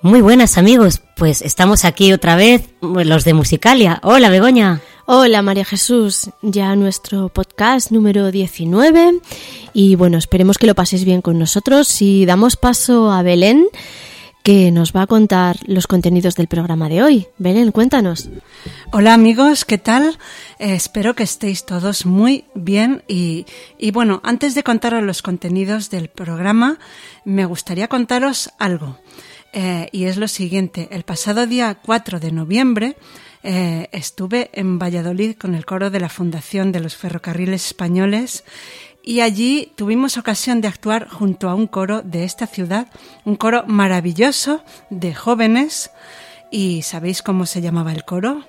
Muy buenas amigos, pues estamos aquí otra vez, los de Musicalia. Hola Begoña. Hola María Jesús, ya nuestro podcast número 19 y bueno, esperemos que lo paséis bien con nosotros y damos paso a Belén que nos va a contar los contenidos del programa de hoy. Belén, cuéntanos. Hola amigos, ¿qué tal? Eh, espero que estéis todos muy bien y, y bueno, antes de contaros los contenidos del programa, me gustaría contaros algo. Eh, y es lo siguiente, el pasado día 4 de noviembre eh, estuve en Valladolid con el coro de la Fundación de los Ferrocarriles Españoles y allí tuvimos ocasión de actuar junto a un coro de esta ciudad, un coro maravilloso de jóvenes. ¿Y sabéis cómo se llamaba el coro?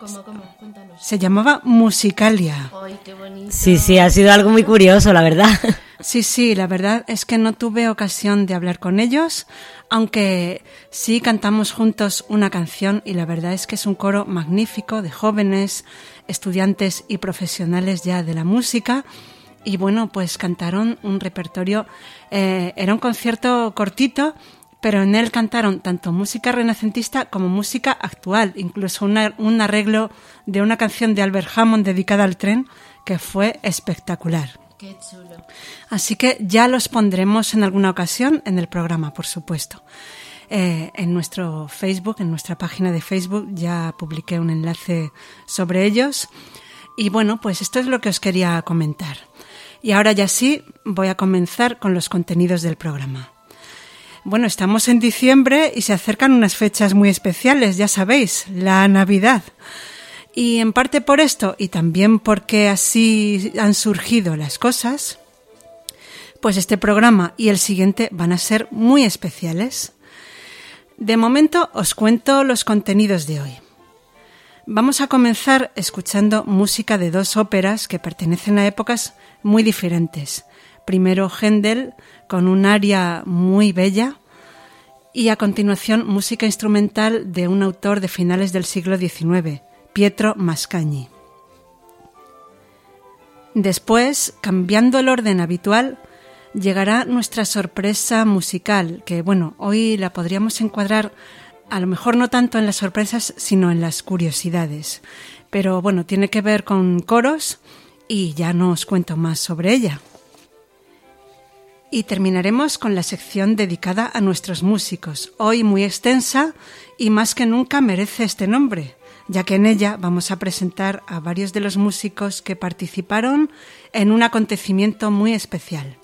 ¿Cómo, cómo? Cuéntanos. Se llamaba Musicalia. Ay, qué bonito. Sí, sí, ha sido algo muy curioso, la verdad. Sí, sí, la verdad es que no tuve ocasión de hablar con ellos, aunque sí cantamos juntos una canción y la verdad es que es un coro magnífico de jóvenes, estudiantes y profesionales ya de la música. Y bueno, pues cantaron un repertorio, eh, era un concierto cortito, pero en él cantaron tanto música renacentista como música actual, incluso una- un arreglo de una canción de Albert Hammond dedicada al tren que fue espectacular. Qué chulo. Así que ya los pondremos en alguna ocasión en el programa, por supuesto. Eh, en nuestro Facebook, en nuestra página de Facebook, ya publiqué un enlace sobre ellos. Y bueno, pues esto es lo que os quería comentar. Y ahora ya sí, voy a comenzar con los contenidos del programa. Bueno, estamos en diciembre y se acercan unas fechas muy especiales, ya sabéis, la Navidad. Y en parte por esto y también porque así han surgido las cosas, pues este programa y el siguiente van a ser muy especiales. De momento os cuento los contenidos de hoy. Vamos a comenzar escuchando música de dos óperas que pertenecen a épocas muy diferentes. Primero Händel con un aria muy bella y a continuación música instrumental de un autor de finales del siglo XIX, Pietro Mascagni. Después, cambiando el orden habitual, llegará nuestra sorpresa musical, que bueno, hoy la podríamos encuadrar a lo mejor no tanto en las sorpresas, sino en las curiosidades. Pero bueno, tiene que ver con coros y ya no os cuento más sobre ella. Y terminaremos con la sección dedicada a nuestros músicos, hoy muy extensa y más que nunca merece este nombre, ya que en ella vamos a presentar a varios de los músicos que participaron en un acontecimiento muy especial,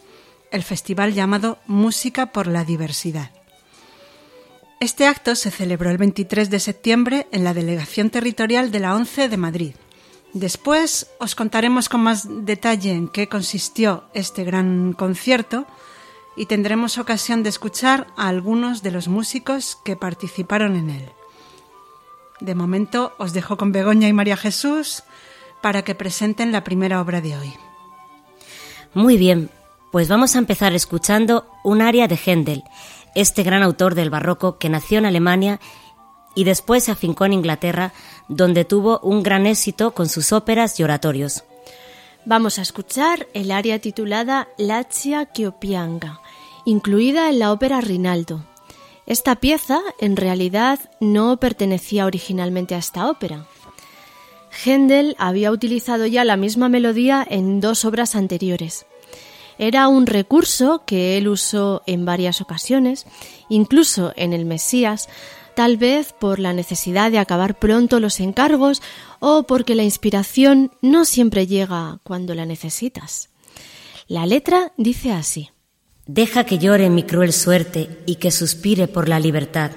el festival llamado Música por la Diversidad. Este acto se celebró el 23 de septiembre en la Delegación Territorial de la ONCE de Madrid. Después os contaremos con más detalle en qué consistió este gran concierto y tendremos ocasión de escuchar a algunos de los músicos que participaron en él. De momento os dejo con Begoña y María Jesús para que presenten la primera obra de hoy. Muy bien, pues vamos a empezar escuchando un aria de Händel, este gran autor del barroco que nació en Alemania y después se afincó en Inglaterra, donde tuvo un gran éxito con sus óperas y oratorios. Vamos a escuchar el aria titulada Lazia Chiopianga, incluida en la ópera Rinaldo. Esta pieza, en realidad, no pertenecía originalmente a esta ópera. Händel había utilizado ya la misma melodía en dos obras anteriores. Era un recurso que él usó en varias ocasiones, incluso en el Mesías, tal vez por la necesidad de acabar pronto los encargos o porque la inspiración no siempre llega cuando la necesitas. La letra dice así. Deja que llore mi cruel suerte y que suspire por la libertad,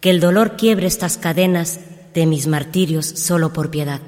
que el dolor quiebre estas cadenas de mis martirios solo por piedad.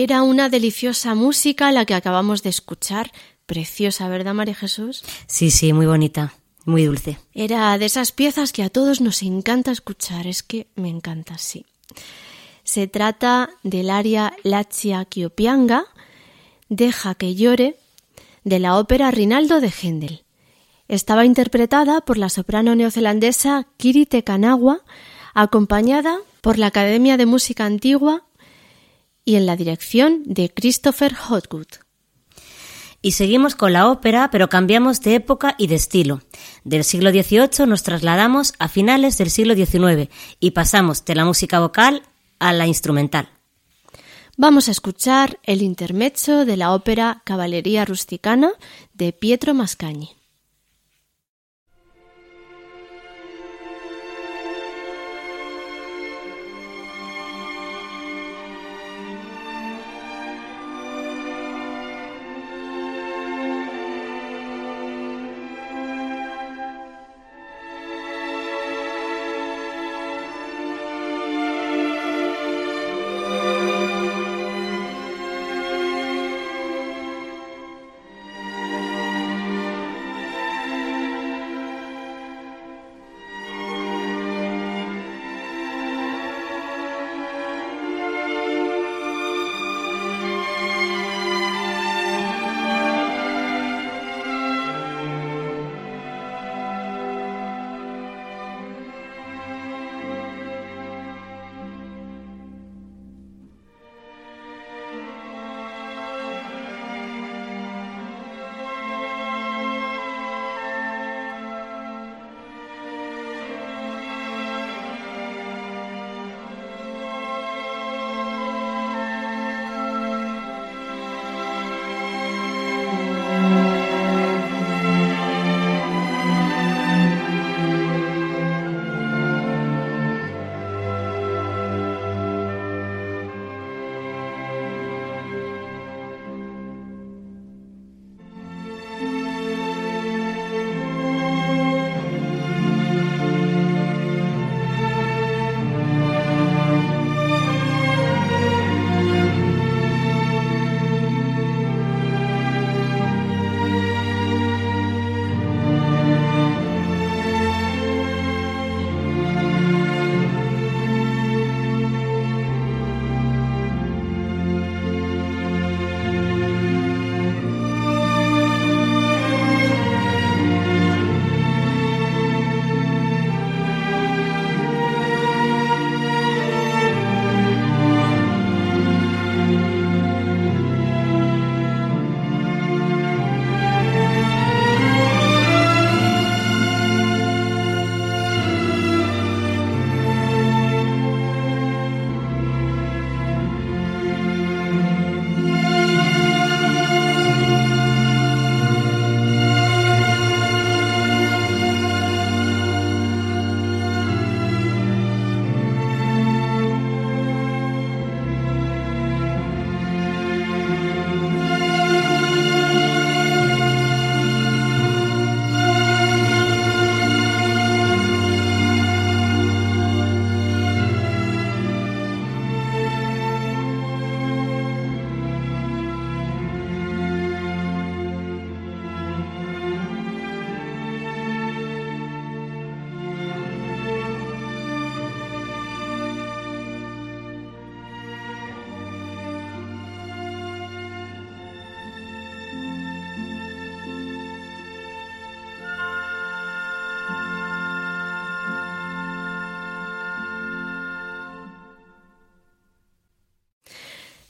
Era una deliciosa música la que acabamos de escuchar. Preciosa, ¿verdad, María Jesús? Sí, sí, muy bonita, muy dulce. Era de esas piezas que a todos nos encanta escuchar. Es que me encanta, sí. Se trata del aria Lachia Kiopianga, Deja que llore, de la ópera Rinaldo de Händel. Estaba interpretada por la soprano neozelandesa Kiri Tekanawa, acompañada por la Academia de Música Antigua y en la dirección de Christopher Hotwood. Y seguimos con la ópera, pero cambiamos de época y de estilo. Del siglo XVIII nos trasladamos a finales del siglo XIX y pasamos de la música vocal a la instrumental. Vamos a escuchar el intermezzo de la ópera Caballería Rusticana de Pietro Mascagni.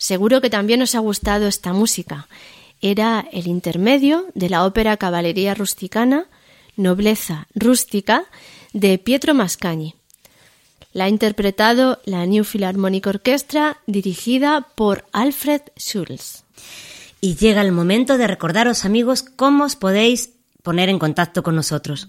Seguro que también os ha gustado esta música. Era el intermedio de la ópera Caballería Rusticana, Nobleza Rústica, de Pietro Mascagni. La ha interpretado la New Philharmonic Orchestra, dirigida por Alfred Schulz. Y llega el momento de recordaros, amigos, cómo os podéis poner en contacto con nosotros.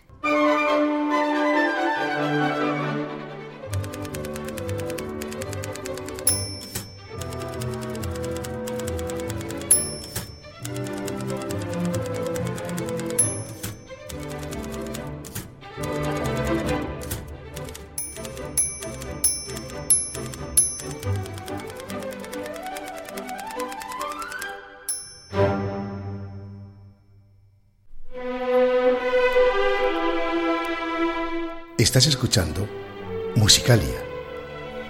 Estás escuchando Musicalia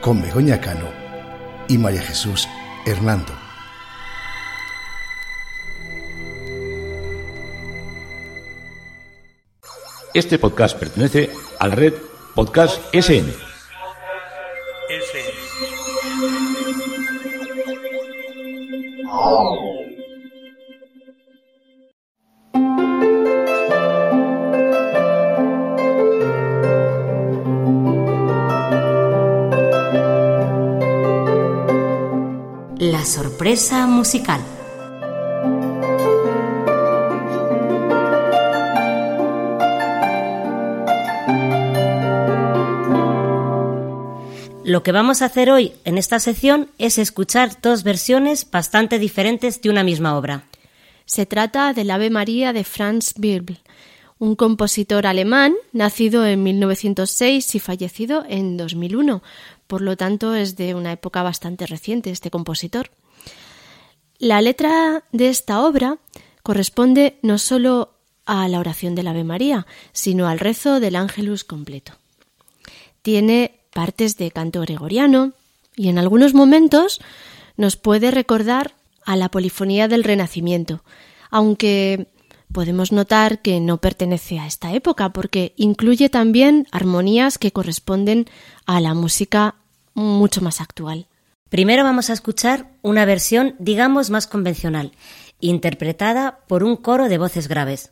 con Begoña Cano y María Jesús Hernando. Este podcast pertenece a la red Podcast SN. La sorpresa musical. Lo que vamos a hacer hoy en esta sección es escuchar dos versiones bastante diferentes de una misma obra. Se trata del Ave María de Franz Birbl, un compositor alemán nacido en 1906 y fallecido en 2001. Por lo tanto, es de una época bastante reciente este compositor. La letra de esta obra corresponde no solo a la oración del Ave María, sino al rezo del Ángelus completo. Tiene partes de canto gregoriano y en algunos momentos nos puede recordar a la polifonía del Renacimiento, aunque podemos notar que no pertenece a esta época porque incluye también armonías que corresponden a la música mucho más actual. Primero vamos a escuchar una versión, digamos, más convencional, interpretada por un coro de voces graves.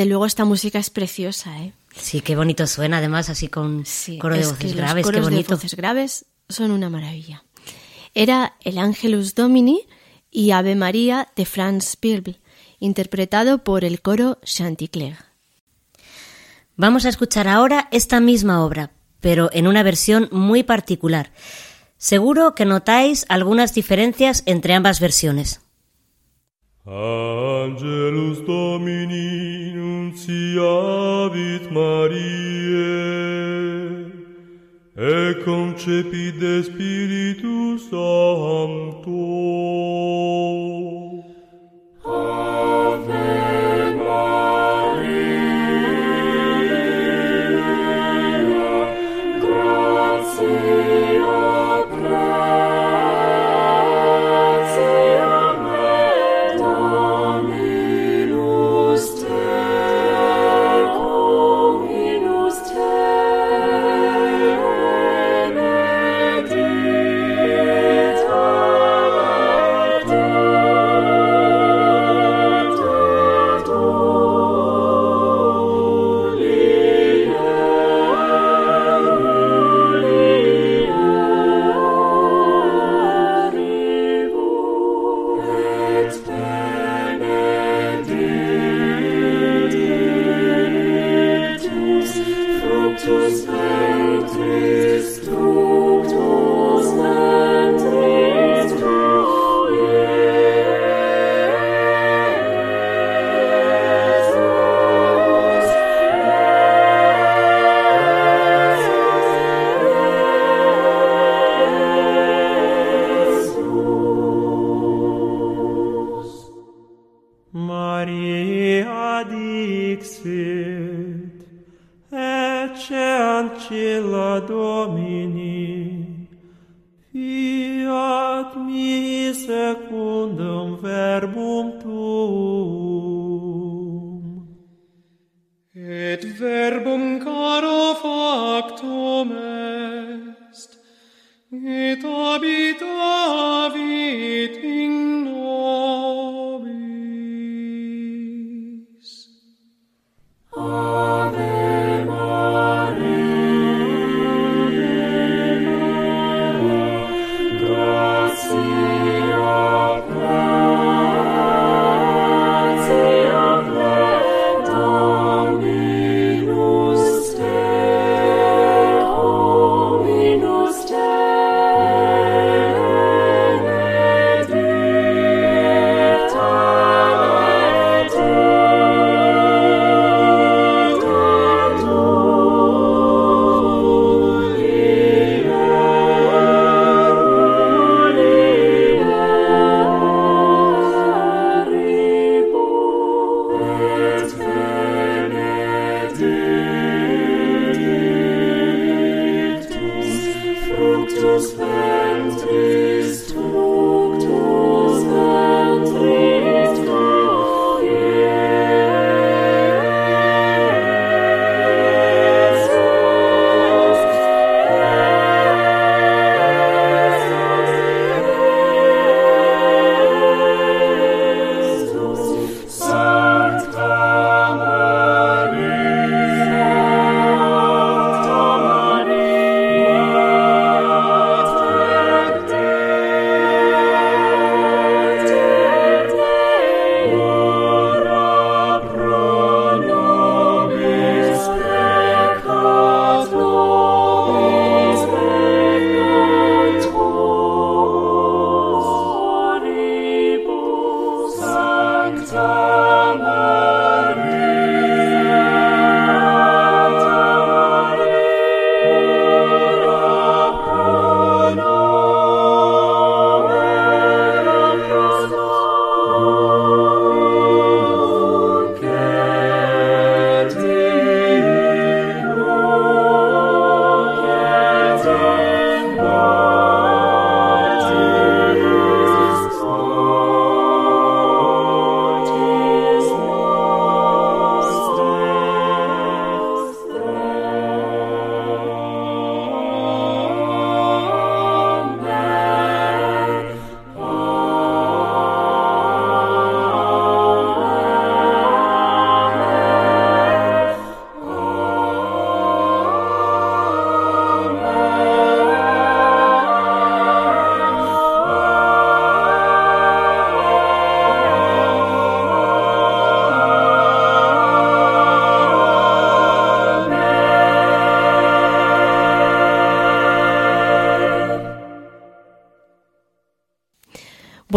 Desde luego esta música es preciosa, ¿eh? Sí, qué bonito suena, además, así con coro de es voces graves, los qué coros de bonito. voces graves son una maravilla. Era el Angelus Domini y Ave María de Franz Birble, interpretado por el coro Chanticleer. Vamos a escuchar ahora esta misma obra, pero en una versión muy particular. Seguro que notáis algunas diferencias entre ambas versiones. slavit Mariae, e concepit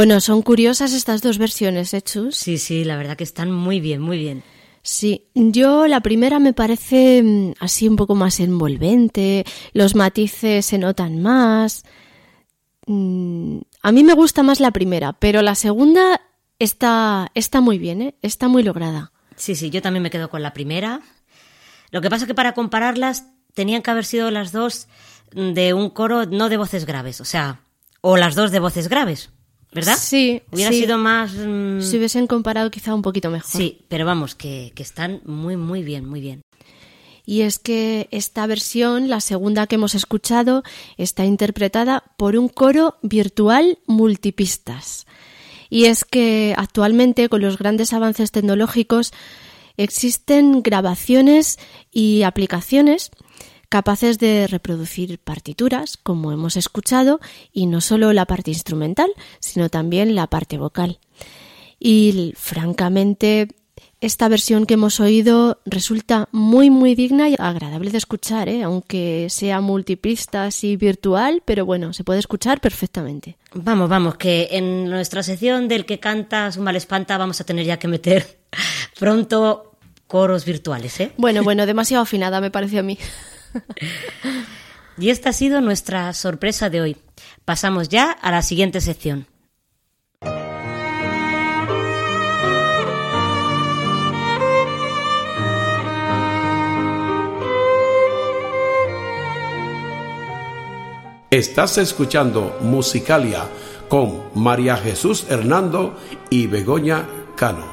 Bueno, son curiosas estas dos versiones, ¿eh, Chus? Sí, sí, la verdad que están muy bien, muy bien. Sí, yo la primera me parece mm, así un poco más envolvente, los matices se notan más. Mm, a mí me gusta más la primera, pero la segunda está, está muy bien, ¿eh? está muy lograda. Sí, sí, yo también me quedo con la primera. Lo que pasa es que para compararlas tenían que haber sido las dos de un coro no de voces graves, o sea, o las dos de voces graves, ¿verdad? Sí. Hubiera sí. sido más... mm, Si hubiesen comparado quizá un poquito mejor. Sí, pero vamos, que, que están muy, muy bien, muy bien. Y es que esta versión, la segunda que hemos escuchado, está interpretada por un coro virtual multipistas. Y es que actualmente, con los grandes avances tecnológicos, existen grabaciones y aplicaciones capaces de reproducir partituras, como hemos escuchado, y no solo la parte instrumental, sino también la parte vocal. Y francamente, esta versión que hemos oído resulta muy muy digna y agradable de escuchar, ¿eh? aunque sea multipistas y virtual, pero bueno, se puede escuchar perfectamente. Vamos, vamos, que en nuestra sección del que canta su mal espanta vamos a tener ya que meter pronto coros virtuales, ¿eh? Bueno, bueno, demasiado afinada me parece a mí. Y esta ha sido nuestra sorpresa de hoy. Pasamos ya a la siguiente sección. Estás escuchando Musicalia con María Jesús Hernando y Begoña Cano.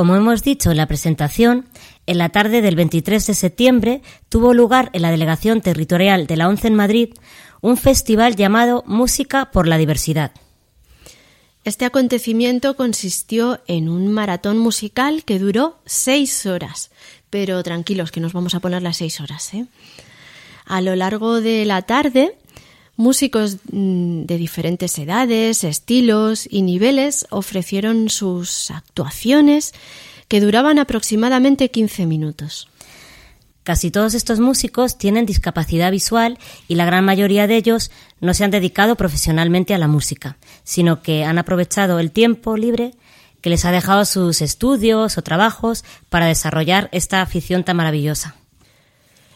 Como hemos dicho en la presentación, en la tarde del 23 de septiembre tuvo lugar en la Delegación Territorial de la ONCE en Madrid un festival llamado Música por la Diversidad. Este acontecimiento consistió en un maratón musical que duró seis horas, pero tranquilos que nos vamos a poner las seis horas. ¿eh? A lo largo de la tarde, músicos mm, de diferentes edades, estilos y niveles ofrecieron sus actuaciones que duraban aproximadamente 15 minutos. Casi todos estos músicos tienen discapacidad visual y la gran mayoría de ellos no se han dedicado profesionalmente a la música, sino que han aprovechado el tiempo libre que les ha dejado sus estudios o trabajos para desarrollar esta afición tan maravillosa.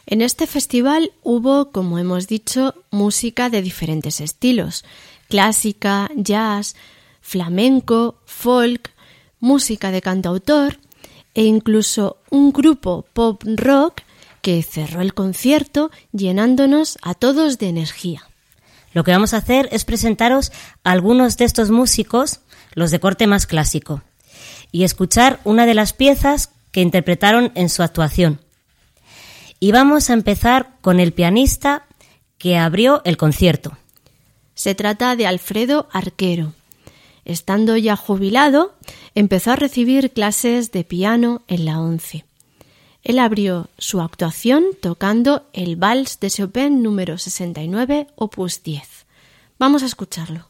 En este festival hubo, como hemos dicho, música de diferentes estilos, clásica, jazz, flamenco, folk, música de cantautor e incluso un grupo pop rock que cerró el concierto llenándonos a todos de energía. Lo que vamos a hacer es presentaros a algunos de estos músicos, los de corte más clásico, y escuchar una de las piezas que interpretaron en su actuación. Y vamos a empezar con el pianista que abrió el concierto. Se trata de Alfredo Arquero. Estando ya jubilado, empezó a recibir clases de piano en la ONCE. Él abrió su actuación tocando el Vals de Chopin número 69, opus 10. Vamos a escucharlo.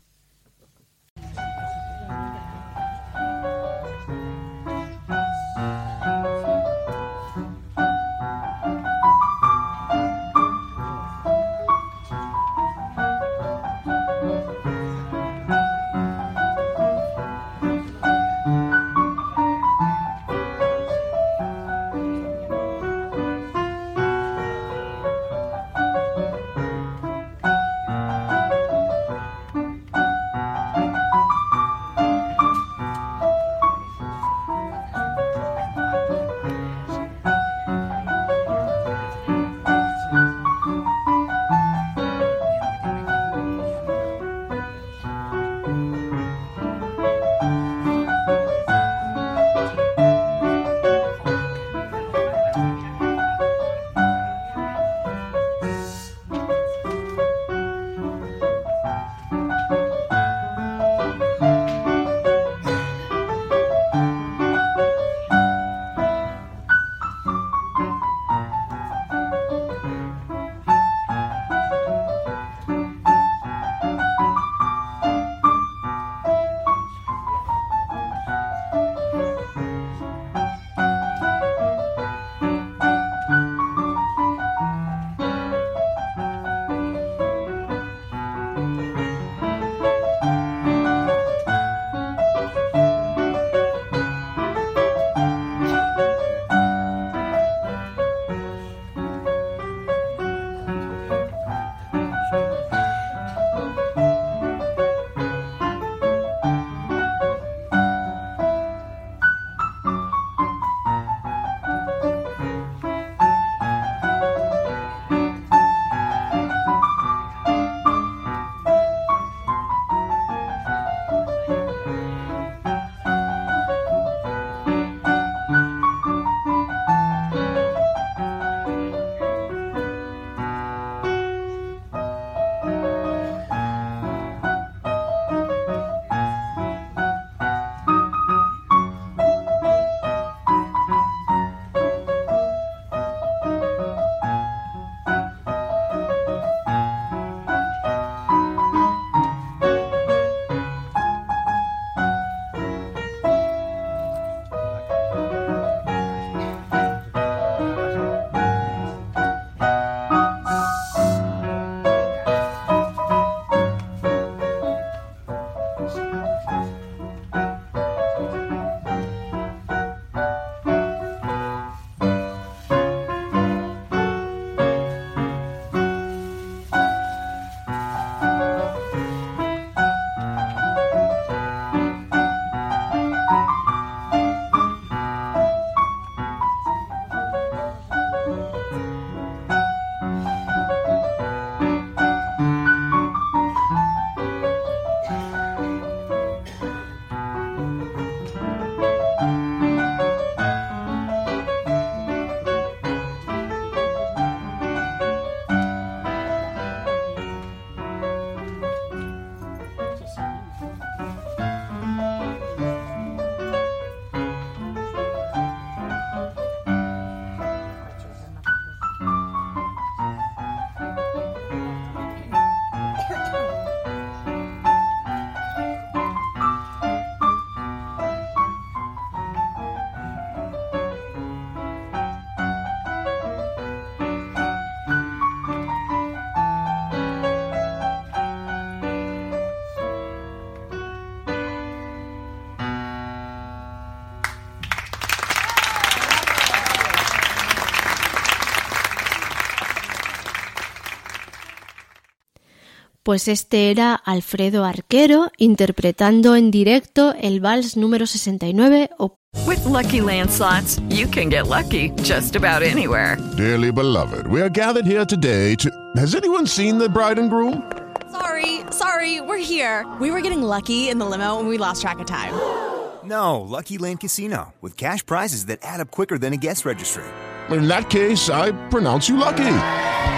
Pues este era Alfredo Arquero interpretando en directo el vals número 69 o With Lucky Land slots, you can get lucky just about anywhere. Dearly beloved, we are gathered here today to. Has anyone seen the bride and groom? Sorry, sorry, we're here. We were getting lucky in the limo and we lost track of time. No, Lucky Land Casino, with cash prizes that add up quicker than a guest registry. In that case, I pronounce you lucky.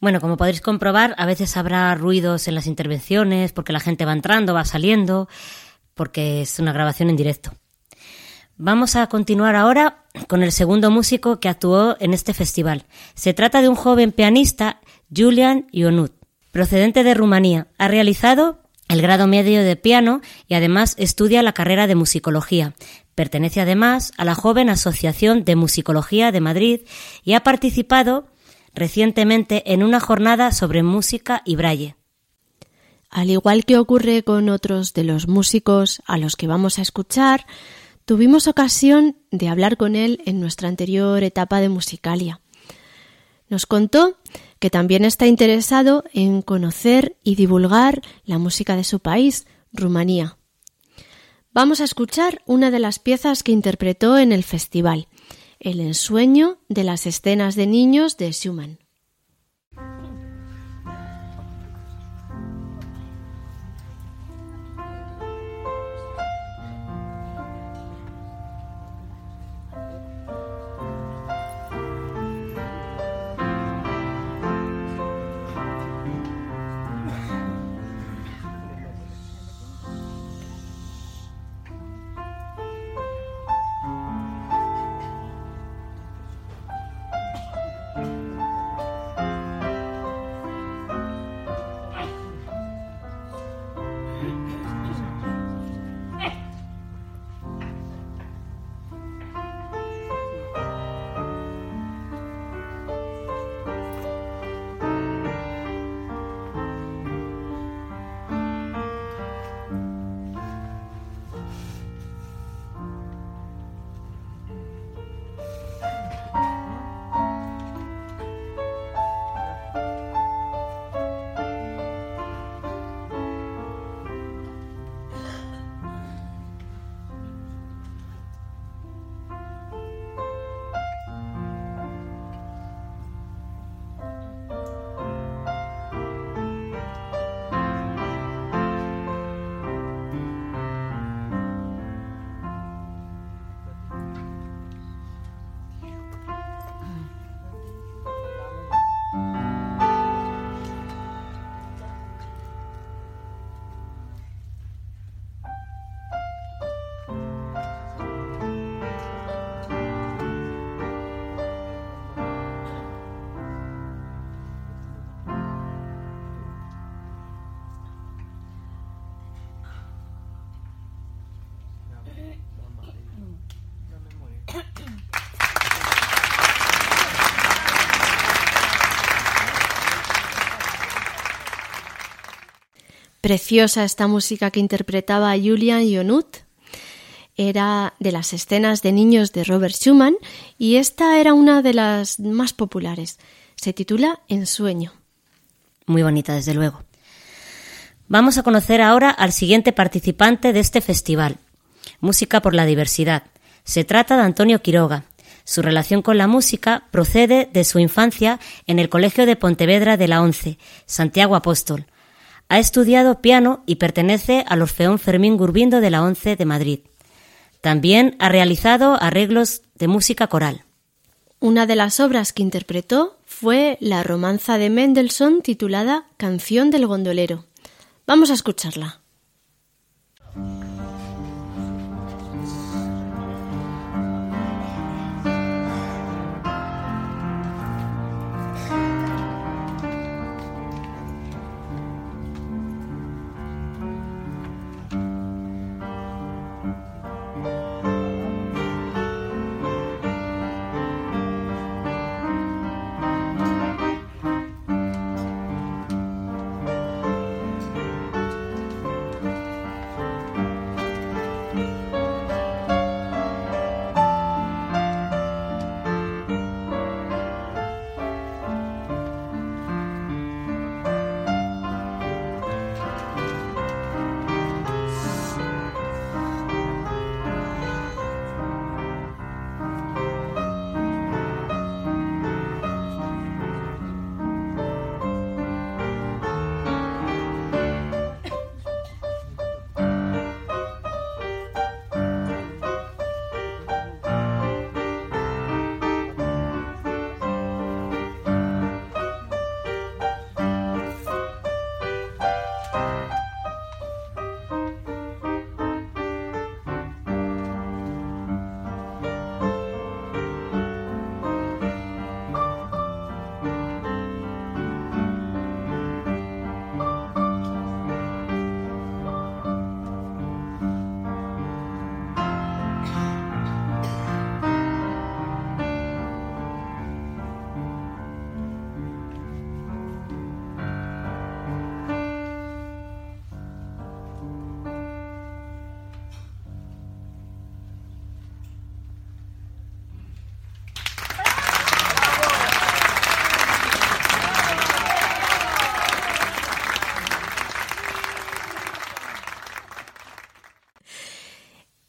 Bueno, como podréis comprobar, a veces habrá ruidos en las intervenciones porque la gente va entrando, va saliendo, porque es una grabación en directo. Vamos a continuar ahora con el segundo músico que actuó en este festival. Se trata de un joven pianista, Julian Ionut, procedente de Rumanía. Ha realizado el grado medio de piano y además estudia la carrera de musicología. Pertenece además a la joven Asociación de Musicología de Madrid y ha participado recientemente en una jornada sobre música y braille. Al igual que ocurre con otros de los músicos a los que vamos a escuchar, tuvimos ocasión de hablar con él en nuestra anterior etapa de Musicalia. Nos contó que también está interesado en conocer y divulgar la música de su país, Rumanía. Vamos a escuchar una de las piezas que interpretó en el festival, El ensueño de las escenas de niños de Schumann. Preciosa esta música que interpretaba Julian Ionut. Era de las escenas de niños de Robert Schumann y esta era una de las más populares. Se titula Ensueño. Muy bonita, desde luego. Vamos a conocer ahora al siguiente participante de este festival, Música por la Diversidad. Se trata de Antonio Quiroga. Su relación con la música procede de su infancia en el Colegio de Pontevedra de la Once, Santiago Apóstol. Ha estudiado piano y pertenece al Orfeón Fermín Gurbindo de la Once de Madrid. También ha realizado arreglos de música coral. Una de las obras que interpretó fue la romanza de Mendelssohn titulada Canción del gondolero. Vamos a escucharla.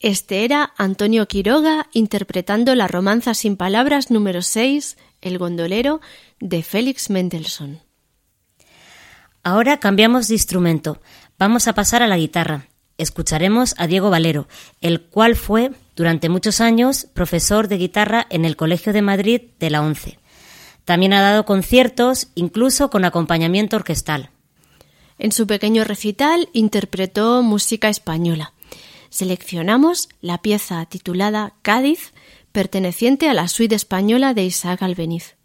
Este era Antonio Quiroga interpretando la romanza sin palabras número 6, El gondolero, de Félix Mendelssohn. Ahora cambiamos de instrumento. Vamos a pasar a la guitarra. Escucharemos a Diego Valero, el cual fue durante muchos años profesor de guitarra en el Colegio de Madrid de la ONCE. También ha dado conciertos, incluso con acompañamiento orquestal. En su pequeño recital interpretó música española. Seleccionamos la pieza titulada Cádiz, perteneciente a la suite española de Isaac Albeniz.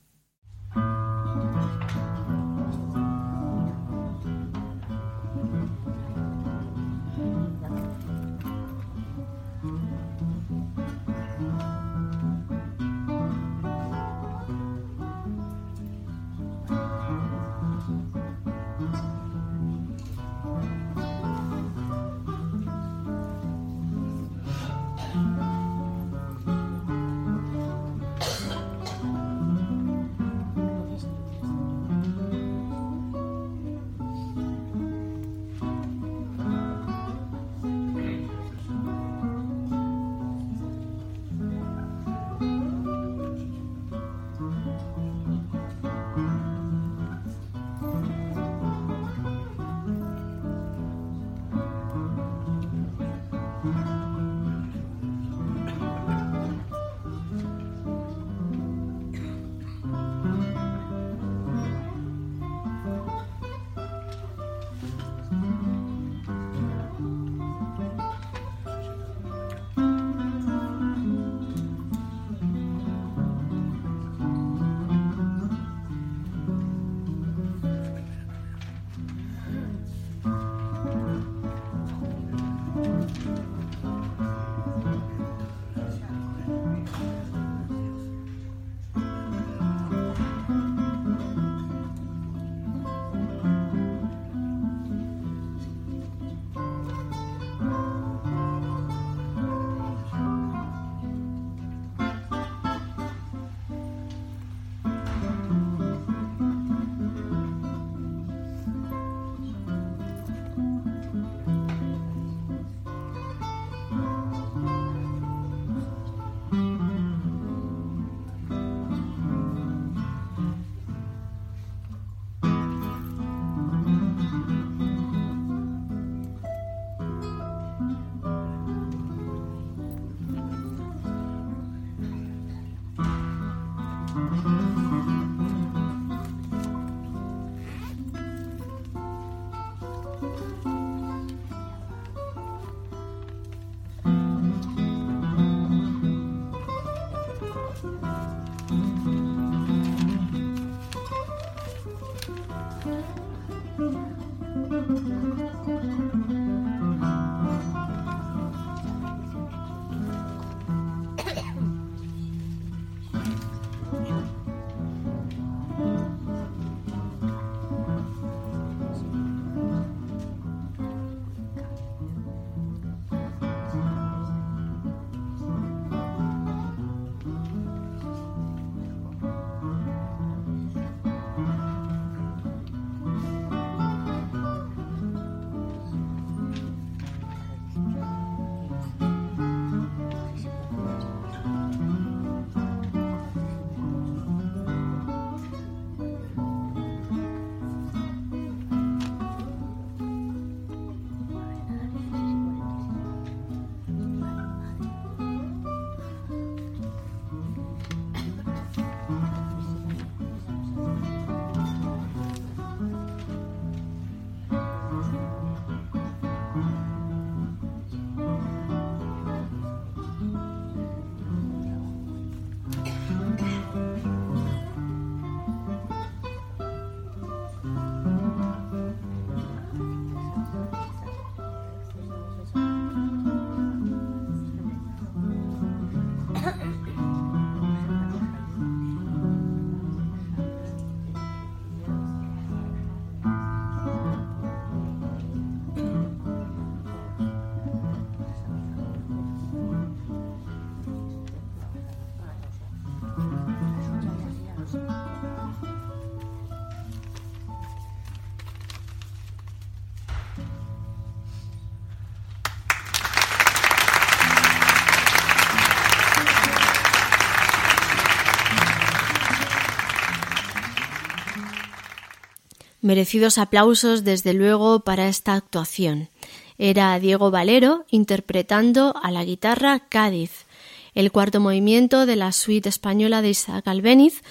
Merecidos aplausos, desde luego, para esta actuación. Era Diego Valero interpretando a la guitarra Cádiz, el cuarto movimiento de la suite española de Isaac Albéniz,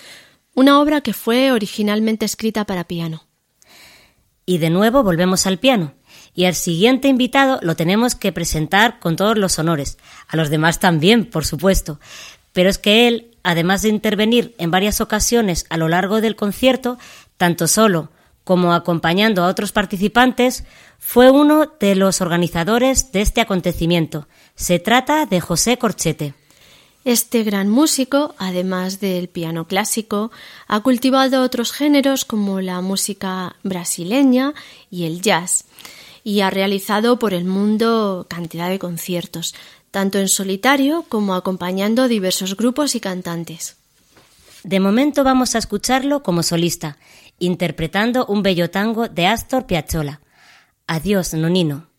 una obra que fue originalmente escrita para piano. Y de nuevo volvemos al piano. Y al siguiente invitado lo tenemos que presentar con todos los honores. A los demás también, por supuesto. Pero es que él, además de intervenir en varias ocasiones a lo largo del concierto, tanto solo como acompañando a otros participantes, fue uno de los organizadores de este acontecimiento. Se trata de José Corchete. Este gran músico, además del piano clásico, ha cultivado otros géneros como la música brasileña y el jazz, y ha realizado por el mundo cantidad de conciertos, tanto en solitario como acompañando diversos grupos y cantantes. De momento vamos a escucharlo como solista, interpretando un bello tango de Astor Piazzolla. Adiós, Nonino.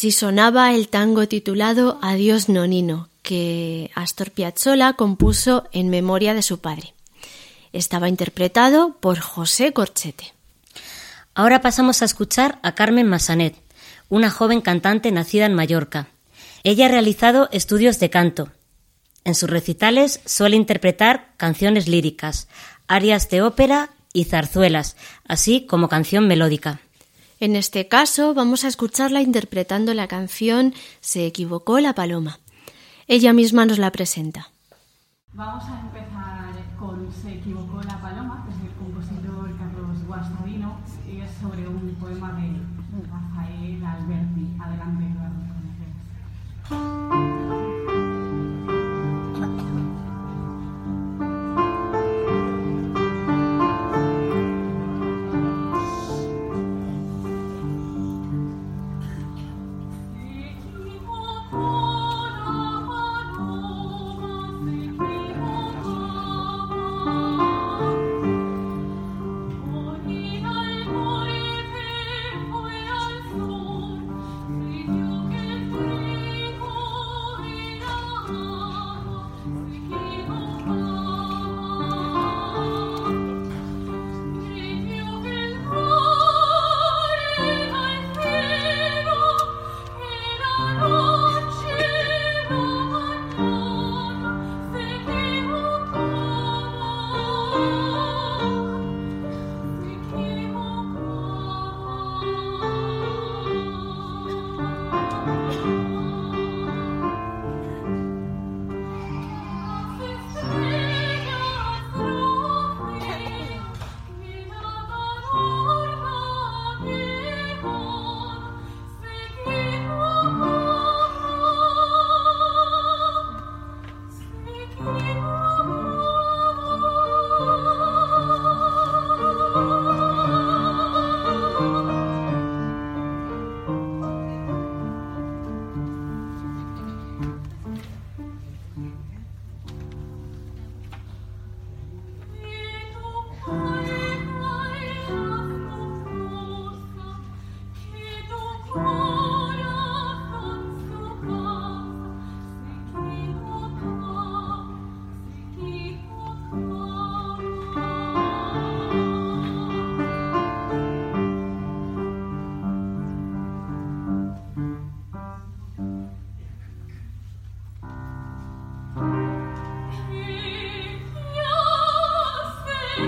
Así sonaba el tango titulado Adiós Nonino, que Astor Piazzolla compuso en memoria de su padre. Estaba interpretado por José Corchete. Ahora pasamos a escuchar a Carmen Massanet, una joven cantante nacida en Mallorca. Ella ha realizado estudios de canto. En sus recitales suele interpretar canciones líricas, arias de ópera y zarzuelas, así como canción melódica. En este caso vamos a escucharla interpretando la canción Se equivocó la paloma. Ella misma nos la presenta. Vamos a empezar con Se equivocó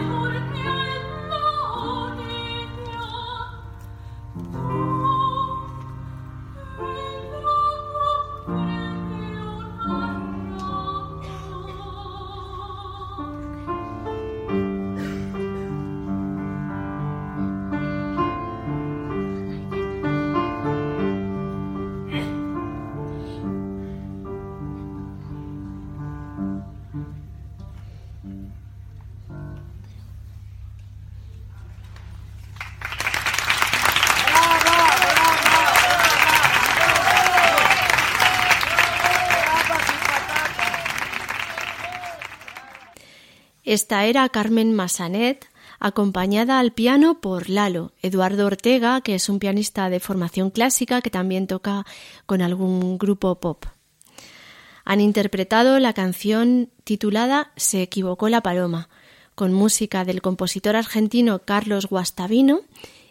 home. Esta era Carmen Massanet, acompañada al piano por Lalo, Eduardo Ortega, que es un pianista de formación clásica que también toca con algún grupo pop. Han interpretado la canción titulada Se equivocó la paloma, con música del compositor argentino Carlos Guastavino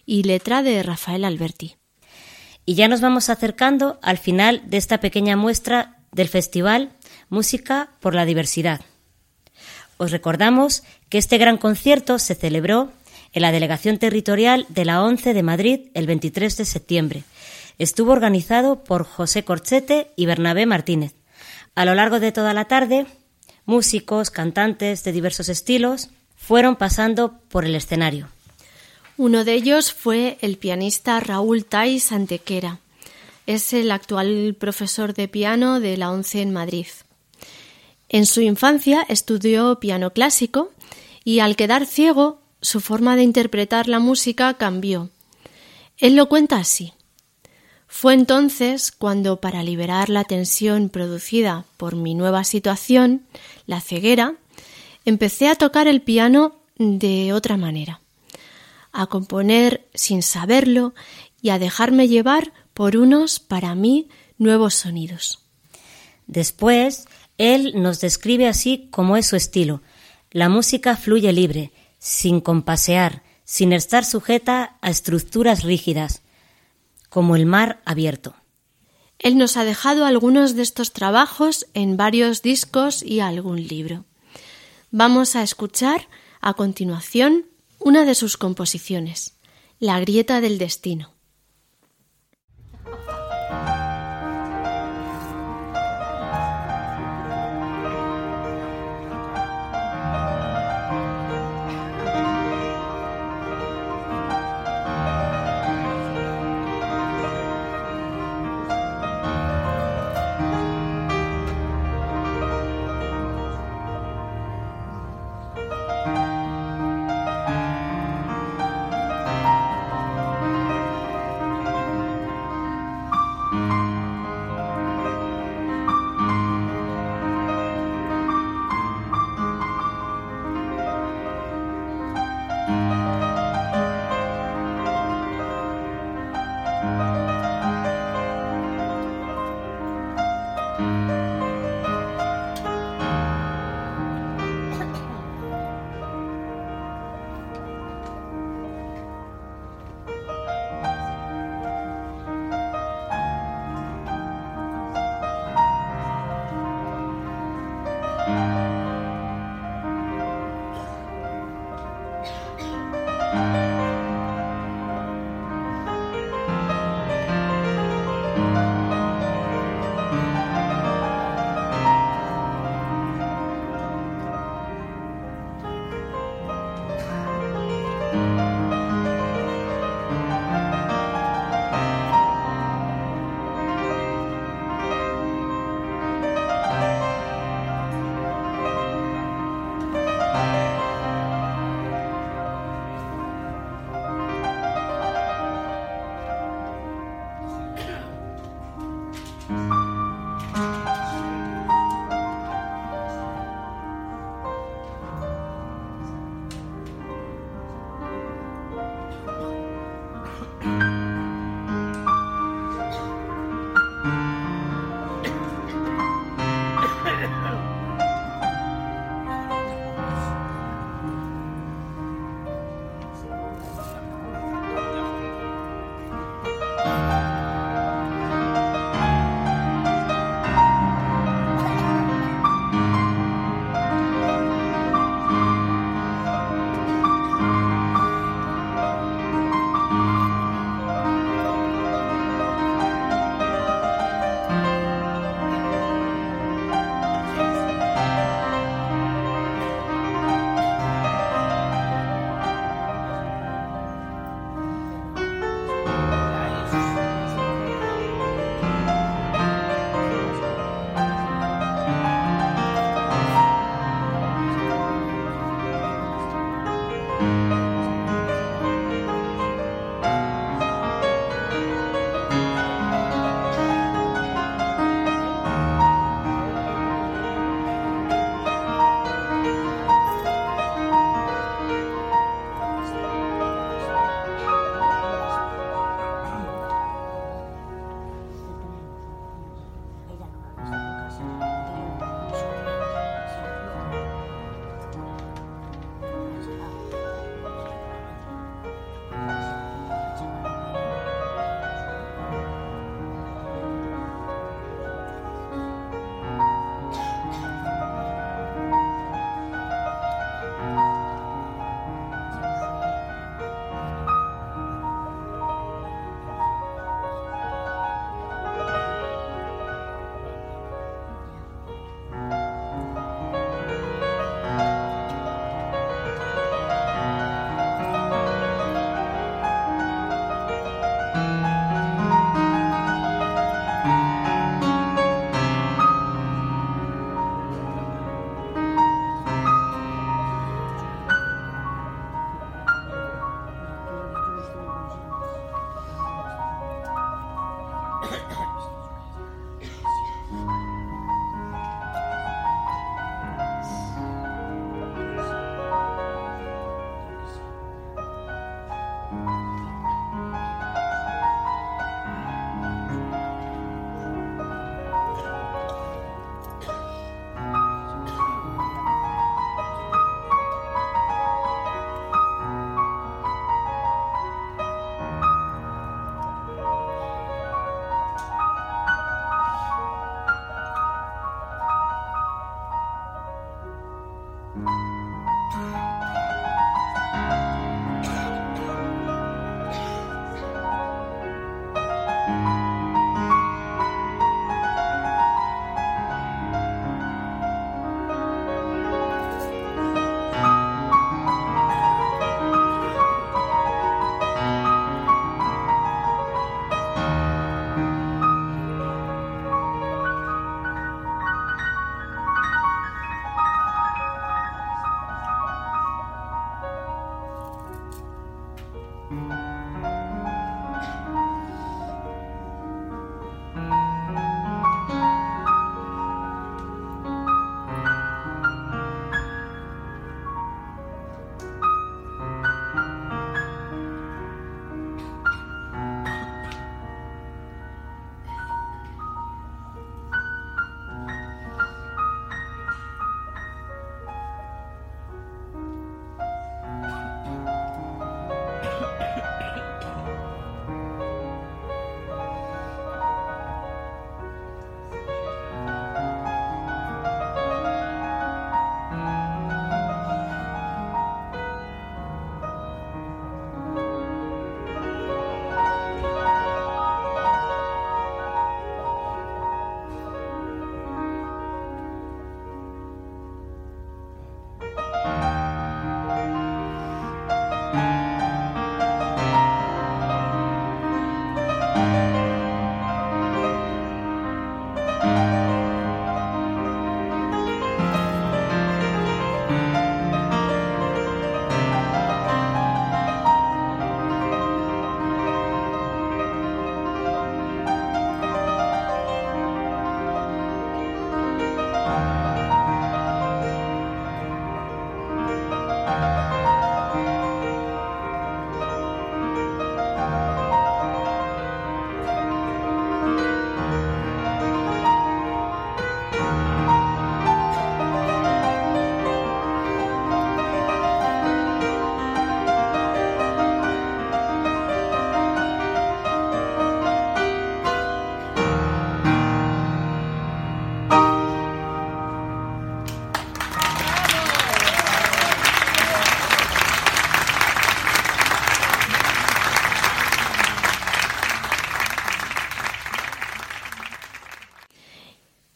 y letra de Rafael Alberti. Y ya nos vamos acercando al final de esta pequeña muestra del festival Música por la Diversidad. Os recordamos que este gran concierto se celebró en la Delegación Territorial de la ONCE de Madrid el 23 de septiembre. Estuvo organizado por José Corchete y Bernabé Martínez. A lo largo de toda la tarde, músicos, cantantes de diversos estilos fueron pasando por el escenario. Uno de ellos fue el pianista Raúl Tais Antequera. Es el actual profesor de piano de la ONCE en Madrid. En su infancia estudió piano clásico y al quedar ciego su forma de interpretar la música cambió. Él lo cuenta así. Fue entonces cuando, para liberar la tensión producida por mi nueva situación, la ceguera, empecé a tocar el piano de otra manera, a componer sin saberlo y a dejarme llevar por unos, para mí, nuevos sonidos. Después, él nos describe así como es su estilo. La música fluye libre, sin compasear, sin estar sujeta a estructuras rígidas, como el mar abierto. Él nos ha dejado algunos de estos trabajos en varios discos y algún libro. Vamos a escuchar a continuación una de sus composiciones, La grieta del destino.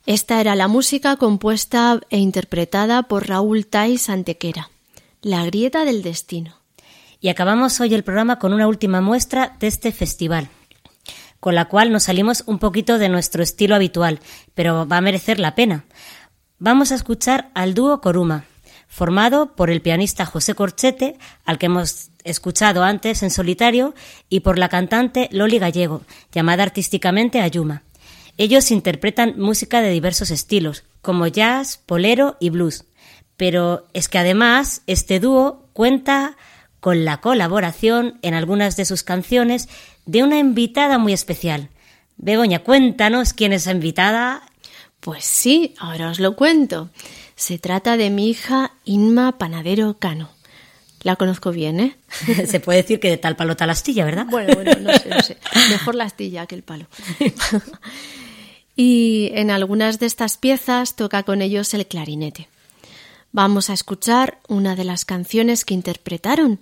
Esta era la música compuesta e interpretada por Raúl Tais Antequera, La grieta del destino. Y acabamos hoy el programa con una última muestra de este festival, con la cual nos salimos un poquito de nuestro estilo habitual, pero va a merecer la pena. Vamos a escuchar al dúo Coruma, formado por el pianista José Corchete, al que hemos escuchado antes en solitario, y por la cantante Loli Gallego, llamada artísticamente Ayuma. Ellos interpretan música de diversos estilos, como jazz, polero y blues. Pero es que además este dúo cuenta con la colaboración en algunas de sus canciones de una invitada muy especial. Begoña, cuéntanos quién es la invitada. Pues sí, ahora os lo cuento. Se trata de mi hija Inma Panadero Cano. La conozco bien, ¿eh? Se puede decir que de tal palo tal astilla, ¿verdad? Bueno, bueno, no sé, no sé. Mejor la astilla que el palo. y en algunas de estas piezas toca con ellos el clarinete. Vamos a escuchar una de las canciones que interpretaron,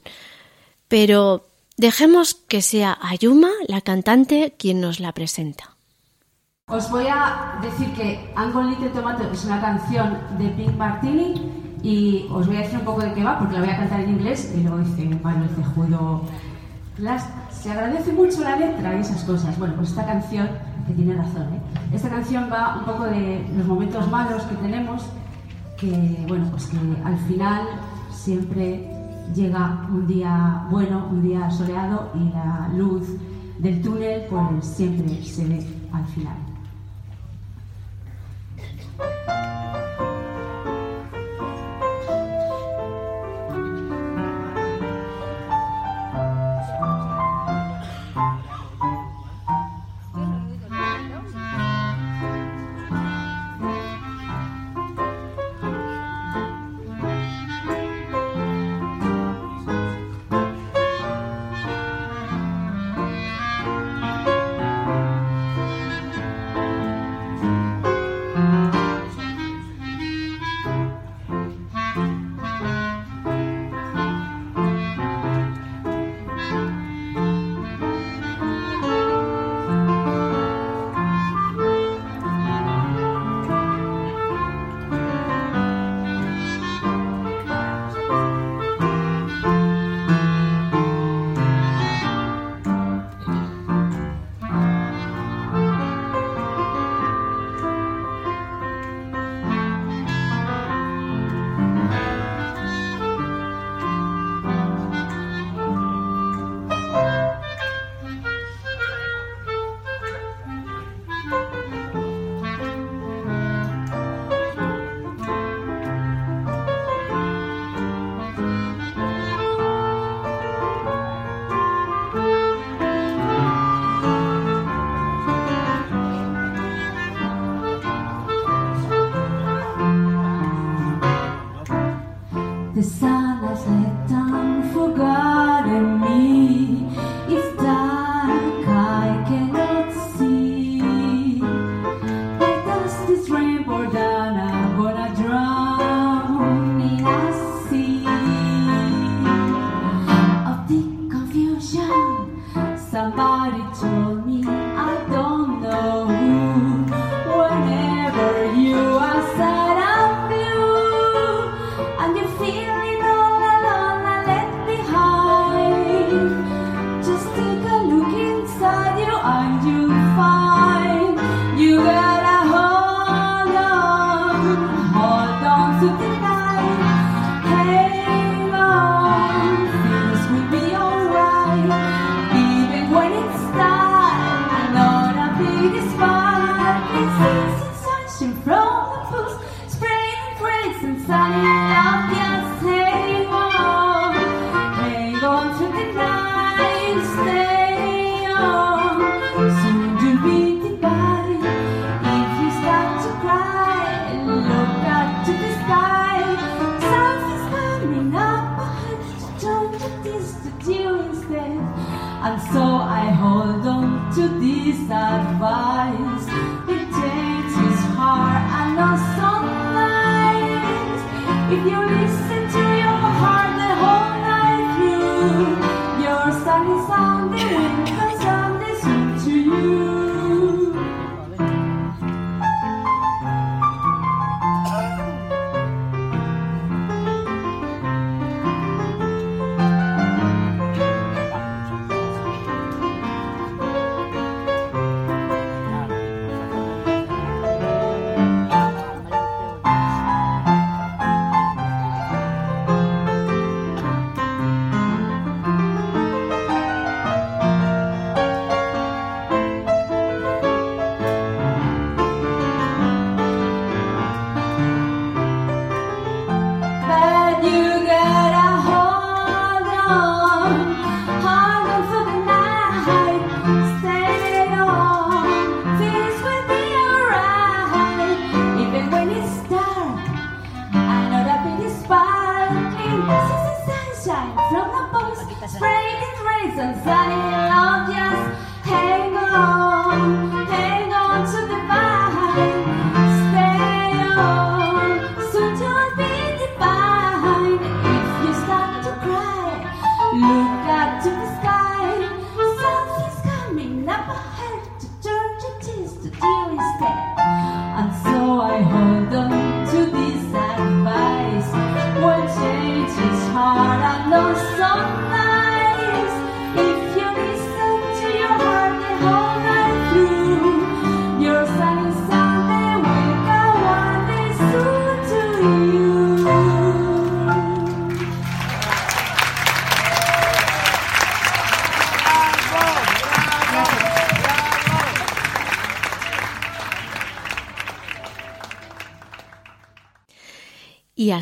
pero dejemos que sea Ayuma, la cantante, quien nos la presenta. Os voy a decir que Angle Little Tomato es una canción de Pink Martini y os voy a decir un poco de qué va porque la voy a cantar en inglés y luego dice Manuel Cejudo las, se agradece mucho la letra y esas cosas. Bueno, pues esta canción, que tiene razón, ¿eh? esta canción va un poco de los momentos malos que tenemos, que bueno, pues que al final siempre llega un día bueno, un día soleado y la luz del túnel pues siempre se ve al final.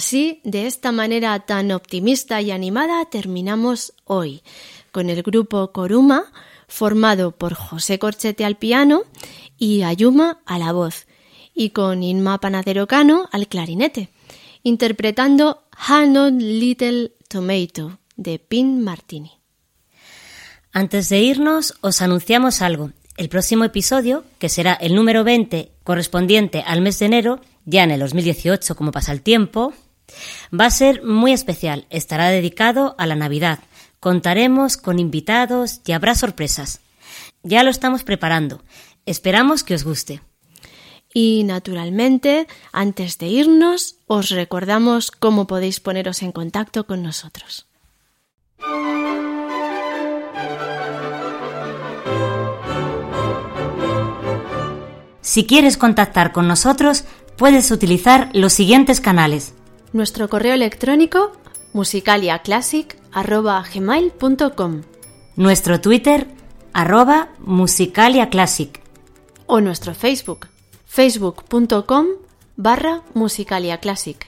Así, de esta manera tan optimista y animada, terminamos hoy con el grupo Coruma, formado por José Corchete al piano y Ayuma a la voz, y con Inma Panadero Cano al clarinete, interpretando Hanon Little Tomato de Pin Martini. Antes de irnos, os anunciamos algo. El próximo episodio, que será el número 20 correspondiente al mes de enero, ya en el 2018 como pasa el tiempo, va a ser muy especial. Estará dedicado a la Navidad. Contaremos con invitados y habrá sorpresas. Ya lo estamos preparando. Esperamos que os guste. Y naturalmente, antes de irnos, os recordamos cómo podéis poneros en contacto con nosotros. Si quieres contactar con nosotros, puedes utilizar los siguientes canales. Nuestro correo electrónico musicaliaclassic.gmail.com Nuestro Twitter, arroba musicaliaclassic. o nuestro Facebook facebook.com barra musicaliaclassic.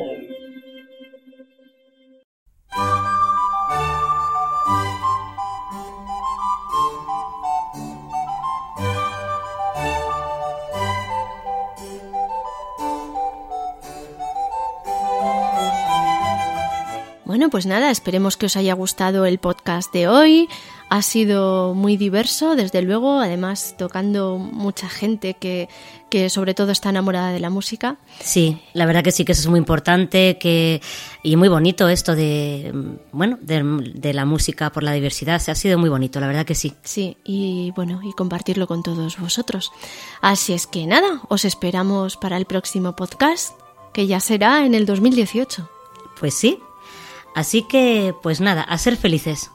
Bueno, pues nada, esperemos que os haya gustado el podcast de hoy. Ha sido muy diverso, desde luego, además tocando mucha gente que, que sobre todo está enamorada de la música. Sí, la verdad que sí que eso es muy importante que, y muy bonito esto de, bueno, de, de la música por la diversidad. Se ha sido muy bonito, la verdad que sí. Sí, y bueno, y compartirlo con todos vosotros. Así es que nada, os esperamos para el próximo podcast, que ya será en el 2018. Pues sí. Así que, pues nada, a ser felices.